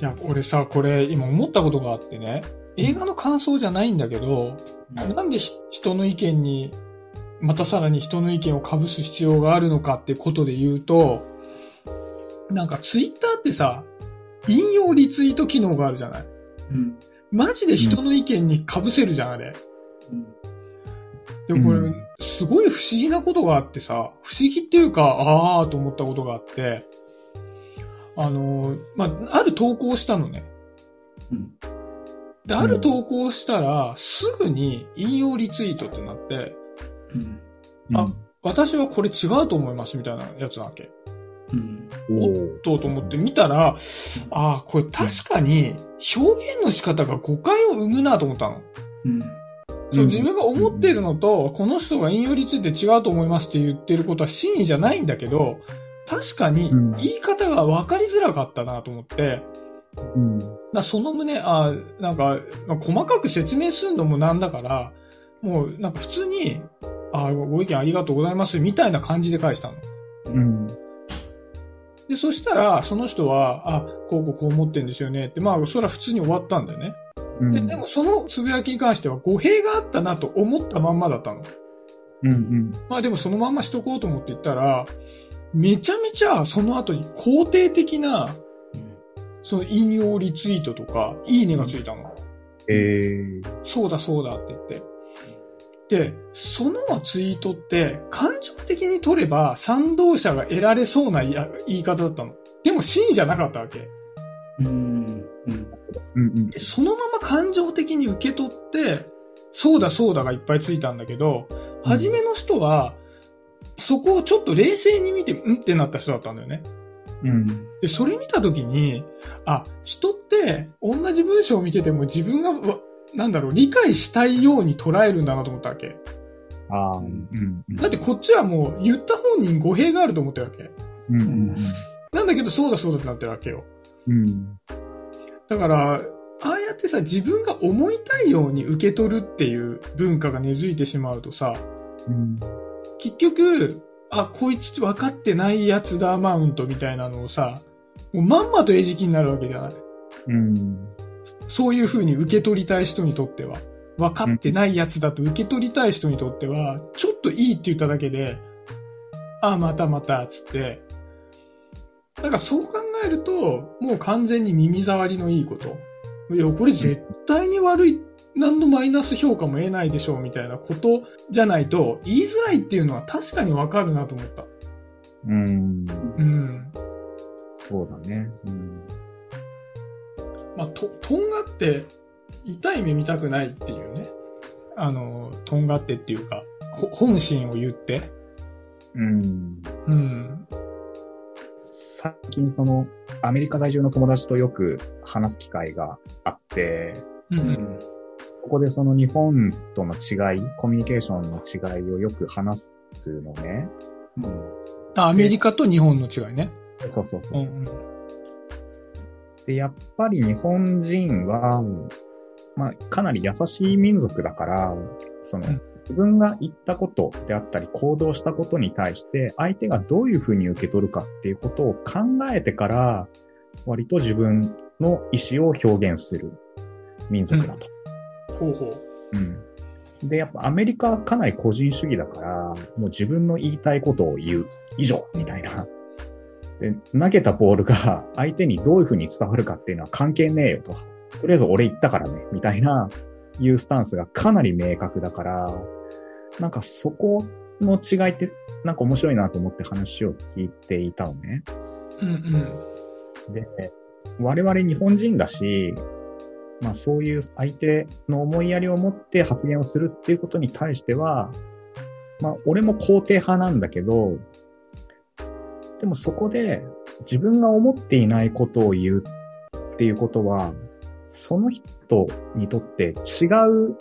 いや、俺さ、これ今思ったことがあってね、映画の感想じゃないんだけど、なんでひ人の意見に、またさらに人の意見を被す必要があるのかってことで言うと、なんかツイッターってさ、引用リツイート機能があるじゃない？うん。マジで人の意見に被せるじゃん、あれ。でもこれ、うん。すごい不思議なことがあってさ、不思議っていうか、ああーと思ったことがあって、あのー、まあ、ある投稿をしたのね。うん。で、ある投稿をしたら、すぐに引用リツイートってなって、うん。あ私はこれ違うと思いますみたいなやつなわけ。うん。うん、おーとうと思って見たら、ああ、これ確かに表現の仕方が誤解を生むなと思ったの。うん。そう自分が思ってるのと、この人が引用について違うと思いますって言ってることは真意じゃないんだけど、確かにうん言い方が分かりづらかったなと思って、うん。だその旨、あなんか、まあ細かく説明するのもなんだから、もうなんか普通に、あご意見ありがとうございますみたいな感じで返したの。うん。で、そしたら、その人は、あ、こうこうこう思ってんですよねって、まあ、それは普通に終わったんだよね。うん。で、でもそのつぶやきに関しては語弊があったなと思ったまんまだったの。うん。うん。まあでもそのまんましとこうと思って言ったら、めちゃめちゃその後に肯定的な、その引用リツイートとか、いいねがついたの。えー。そうだそうだって言って。で、そのツイートって感情的に取れば賛同者が得られそうな言い言い方だったの。でも真意じゃなかったわけ。うん。うん。うん。うん。でそのまま感情的に受け取って、そうだそうだがいっぱいついたんだけど、うん初めの人は、そこをちょっと冷静に見て、うん？ってなった人だったんだよね。うん。で、それ見たときに、あ、人って同じ文章を見てても自分がわ、なんだろう、理解したいように捉えるんだなと思ったわけ。ああ、うん。うん。だってこっちはもう言った本人語弊があると思ってるわけ。うん。うん。なんだけどそうだそうだってなってるわけよ。うん。だから、ああやってさ、自分が思いたいように受け取るっていう文化が根付いてしまうとさ、うん。結局、あ、こいつ分かってないやつだマウントみたいなのをさ、もうまんまと餌食になるわけじゃない。うん。そういう風に受け取りたい人にとっては。分かってないやつだと受け取りたい人にとっては、ちょっといいって言っただけで、あ、またまた、つって。なんかそう考えると、もう完全に耳障りのいいこと。いや、これ絶対に悪い、何のマイナス評価も得ないでしょう、みたいなことじゃないと、言いづらいっていうのは確かにわかるなと思った。うん。うん。そうだね。うん。まあ、と、とんがって、痛い目見たくないっていうね。あの、とんがってっていうか、ほ本心を言って。うん。うん。最近その、アメリカ在住の友達とよく話す機会があって、うん。う。うんん。ここでその日本との違い、コミュニケーションの違いをよく話すのね。あアメリカと日本の違いね。そうそうそうう。んうん。で、やっぱり日本人は、まあ、かなり優しい民族だから、そのうん、自分が言ったことであったり、行動したことに対して、相手がどういうふうに受け取るかっていうことを考えてから、割と自分の意思を表現する民族だと。ほうほう。うん。で、やっぱアメリカはかなり個人主義だから、もう自分の言いたいことを言う以上みたいな。で、投げたボールが相手にどういうふうに伝わるかっていうのは関係ねえよと。とりあえず俺言ったからね、みたいな、いうスタンスがかなり明確だから、なんかそこの違いって、なんか面白いなと思って話を聞いていたのね。うんうん。で、我々日本人だし、まあそういう相手の思いやりを持って発言をするっていうことに対しては、まあ俺も肯定派なんだけど、でもそこで自分が思っていないことを言うっていうことは、その人にとって違う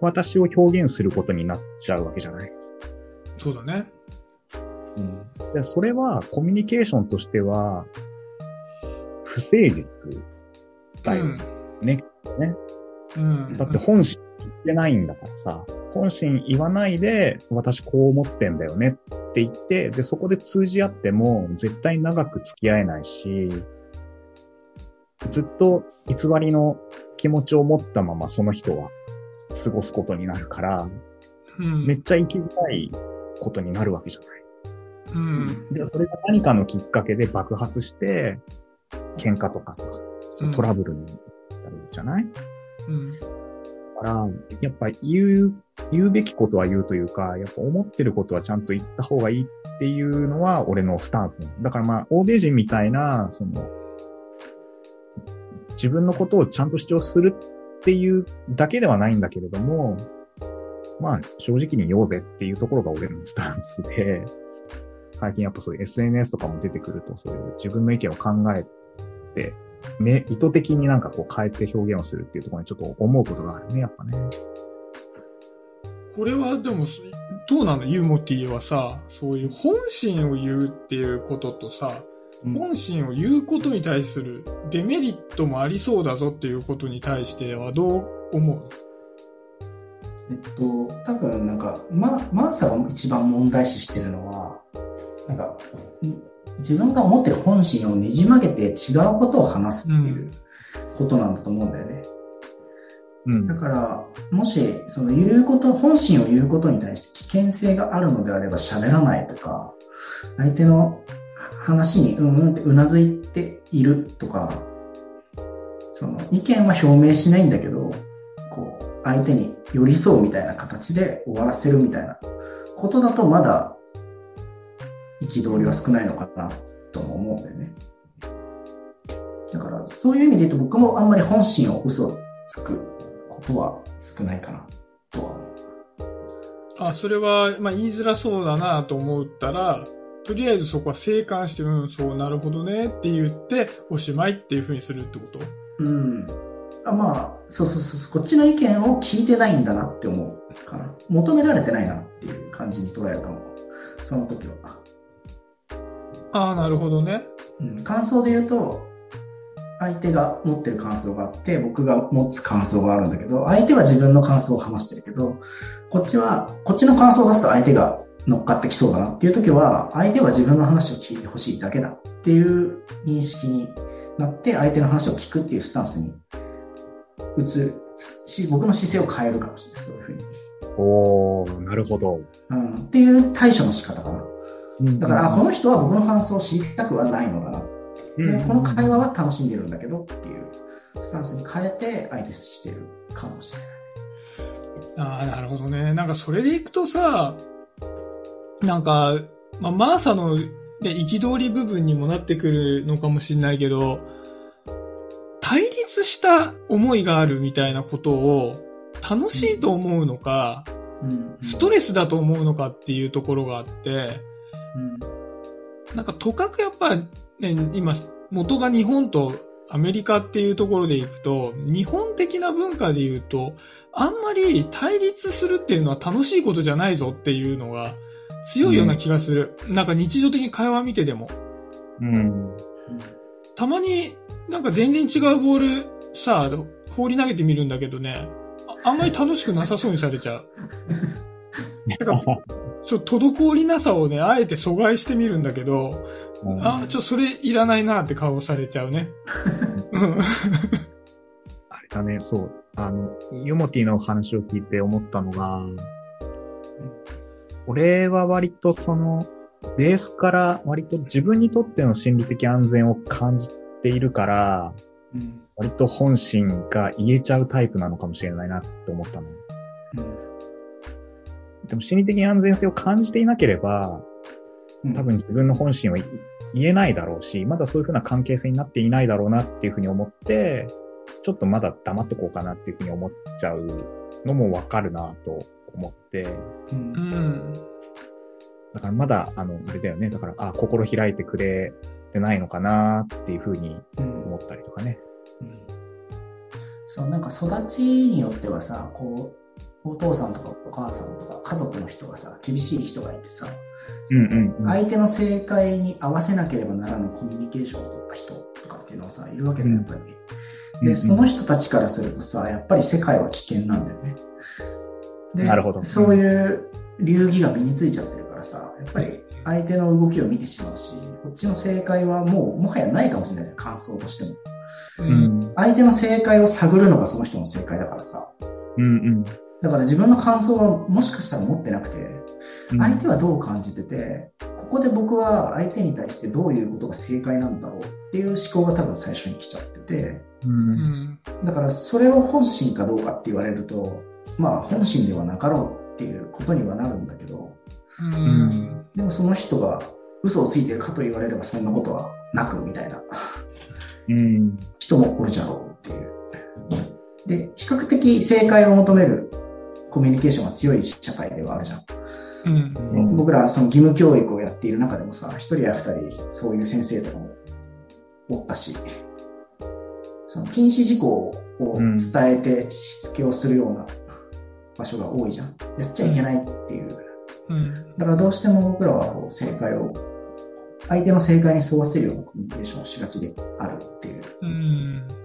私を表現することになっちゃうわけじゃない。そうだね。うん、でそれはコミュニケーションとしては不誠実だよね。ね。うん。だって本心言ってないんだからさ、本心言わないで私こう思ってんだよねって言って、で、そこで通じ合っても絶対長く付き合えないし、ずっと偽りの気持ちを持ったままその人は過ごすことになるから、うん。めっちゃ生きづらいことになるわけじゃない。うん。で、それが何かのきっかけで爆発して、喧嘩とかさ、トラブルになるじゃない、うん。だから、やっぱ言う、言うべきことは言うというか、やっぱ思ってることはちゃんと言った方がいいっていうのは俺のスタンスだからまあ、欧米人みたいな、その、自分のことをちゃんと主張するっていうだけではないんだけれども、まあ、正直に言おうぜっていうところが俺のスタンスで、最近やっぱそういう SNS とかも出てくると、そういう自分の意見を考えて、ね、意図的になんかこう変えて表現をするっていうところにちょっと思うことがあるね、やっぱね。これはでも、どうなの？ユーモティはさ、そういう本心を言うっていうこととさ、本心を言うことに対するデメリットもありそうだぞっていうことに対してはどう思う？えっと、多分なんか、ま、マーサが一番問題視してるのは、なんか、ん自分が思ってる本心をねじ曲げて違うことを話すっていうことなんだと思うんだよね。うんだ。から、もし、その言うこと、本心を言うことに対して危険性があるのであれば喋らないとか、相手の話にうんうんってうなずいているとか、その意見は表明しないんだけど、こう、相手に寄り添うみたいな形で終わらせるみたいなことだとまだ憤りは少ないのかなとも思うんだよね。だから、そういう意味で言うと僕もあんまり本心を嘘つくことは少ないかなとは思う。あ、それは、まあ、言いづらそうだなと思ったら、とりあえずそこは静観して、うん、そう、なるほどねって言って、おしまいっていうふうにするってこと？うん。あまあ、そうそうそう、こっちの意見を聞いてないんだなって思うかな。求められてないなっていう感じに捉えるかも。その時は。ああ、なるほどね。うん、感想で言うと、相手が持ってる感想があって、僕が持つ感想があるんだけど、相手は自分の感想を話してるけど、こっちは、こっちの感想を出すと相手が乗っかってきそうだなっていう時は、相手は自分の話を聞いてほしいだけだっていう認識になって、相手の話を聞くっていうスタンスに移るし、僕の姿勢を変えるかもしれない、そういうふうに。おー、なるほど。うん、っていう対処の仕方かな。だから、あ、この、の人は僕の感想を知りたくはないのだな。うん。で、この会話は楽しんでるんだけどっていうスタンスに変えて相手してるかもしれない。ああ、なるほどね。なんかそれでいくとさ、なんか、まあ、マーサの、ね、憤り部分にもなってくるのかもしれないけど、対立した思いがあるみたいなことを楽しいと思うのか、うん。ストレスだと思うのかっていうところがあって、うんなんかとかくやっぱ、ね、今、元が日本とアメリカっていうところでいくと、日本的な文化で言うと、あんまり対立するっていうのは楽しいことじゃないぞっていうのが強いような気がする。なんか日常的に会話見てでも。うん。たまになんか全然違うボールさ、放り投げてみるんだけどね、ああんまり楽しくなさそうにされちゃう。なんかそう、滞りなさをね、あえて阻害してみるんだけど、あ、ちょ、それいらないなって顔されちゃうね。うん。あれだね、そう。あの、ユモティの話を聞いて思ったのが、俺は割とその、ベースから割と自分にとっての心理的安全を感じているから、うん割と本心が言えちゃうタイプなのかもしれないなって思ったの。でも心理的安全性を感じていなければ、うん多分自分の本心は言えないだろうし、まだそういうふうな関係性になっていないだろうなっていうふうに思って、ちょっとまだ黙っとこうかなっていうふうに思っちゃうのもわかるなと思って、うんうん。だからまだ、あの、あれだよね。だから、あ、心開いてくれてないのかなっていうふうにうん思ったりとかね。そう、なんか育ちによってはさ、こう、お父さんとかお母さんとか家族の人がさ、厳しい人がいてさ、うんうんうん。相手の正解に合わせなければならぬコミュニケーションを取った人とかっていうのはさ、いるわけだよ、やっぱり。で、うんうんその人たちからするとさ、やっぱり世界は危険なんだよね。でなるほどそういう流儀が身についちゃってるからさ、やっぱり相手の動きを見てしまうし、こっちの正解はもうもはやないかもしれないじゃん、感想としても。うん。相手の正解を探るのがその人の正解だからさ。うんうん。だから自分の感想はもしかしたら持ってなくて、うん相手はどう感じてて、ここで僕は相手に対してどういうことが正解なんだろうっていう思考が多分最初に来ちゃってて、ううんん。だからそれを本心かどうかって言われると、まあ本心ではなかろうっていうことにはなるんだけど、うん。でもその人が嘘をついてるかと言われればそんなことはなくみたいなうん。人もおるじゃろうっていう。で、比較的正解を求めるコミュニケーションが強い社会ではあるじゃん。うん。うん僕らはその義務教育をやっている中でもさ、一人や二人そういう先生とかもおったし、その禁止事項を伝えてしつけをするような場所が多いじゃん。やっちゃいけないっていう。うん。だからどうしても僕らはこう正解を、相手の正解に沿わせるようなコミュニケーションをしがちであるっていう。うん。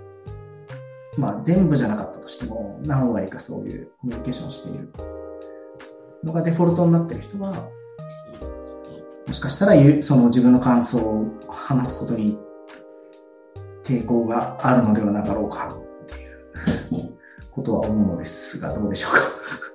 まあ全部じゃなかったとしても、何割かそういうコミュニケーションをしているのがデフォルトになってる人は、もしかしたらその自分の感想を話すことに抵抗があるのではなかろうかっていうことは思うのですが、どうでしょうか？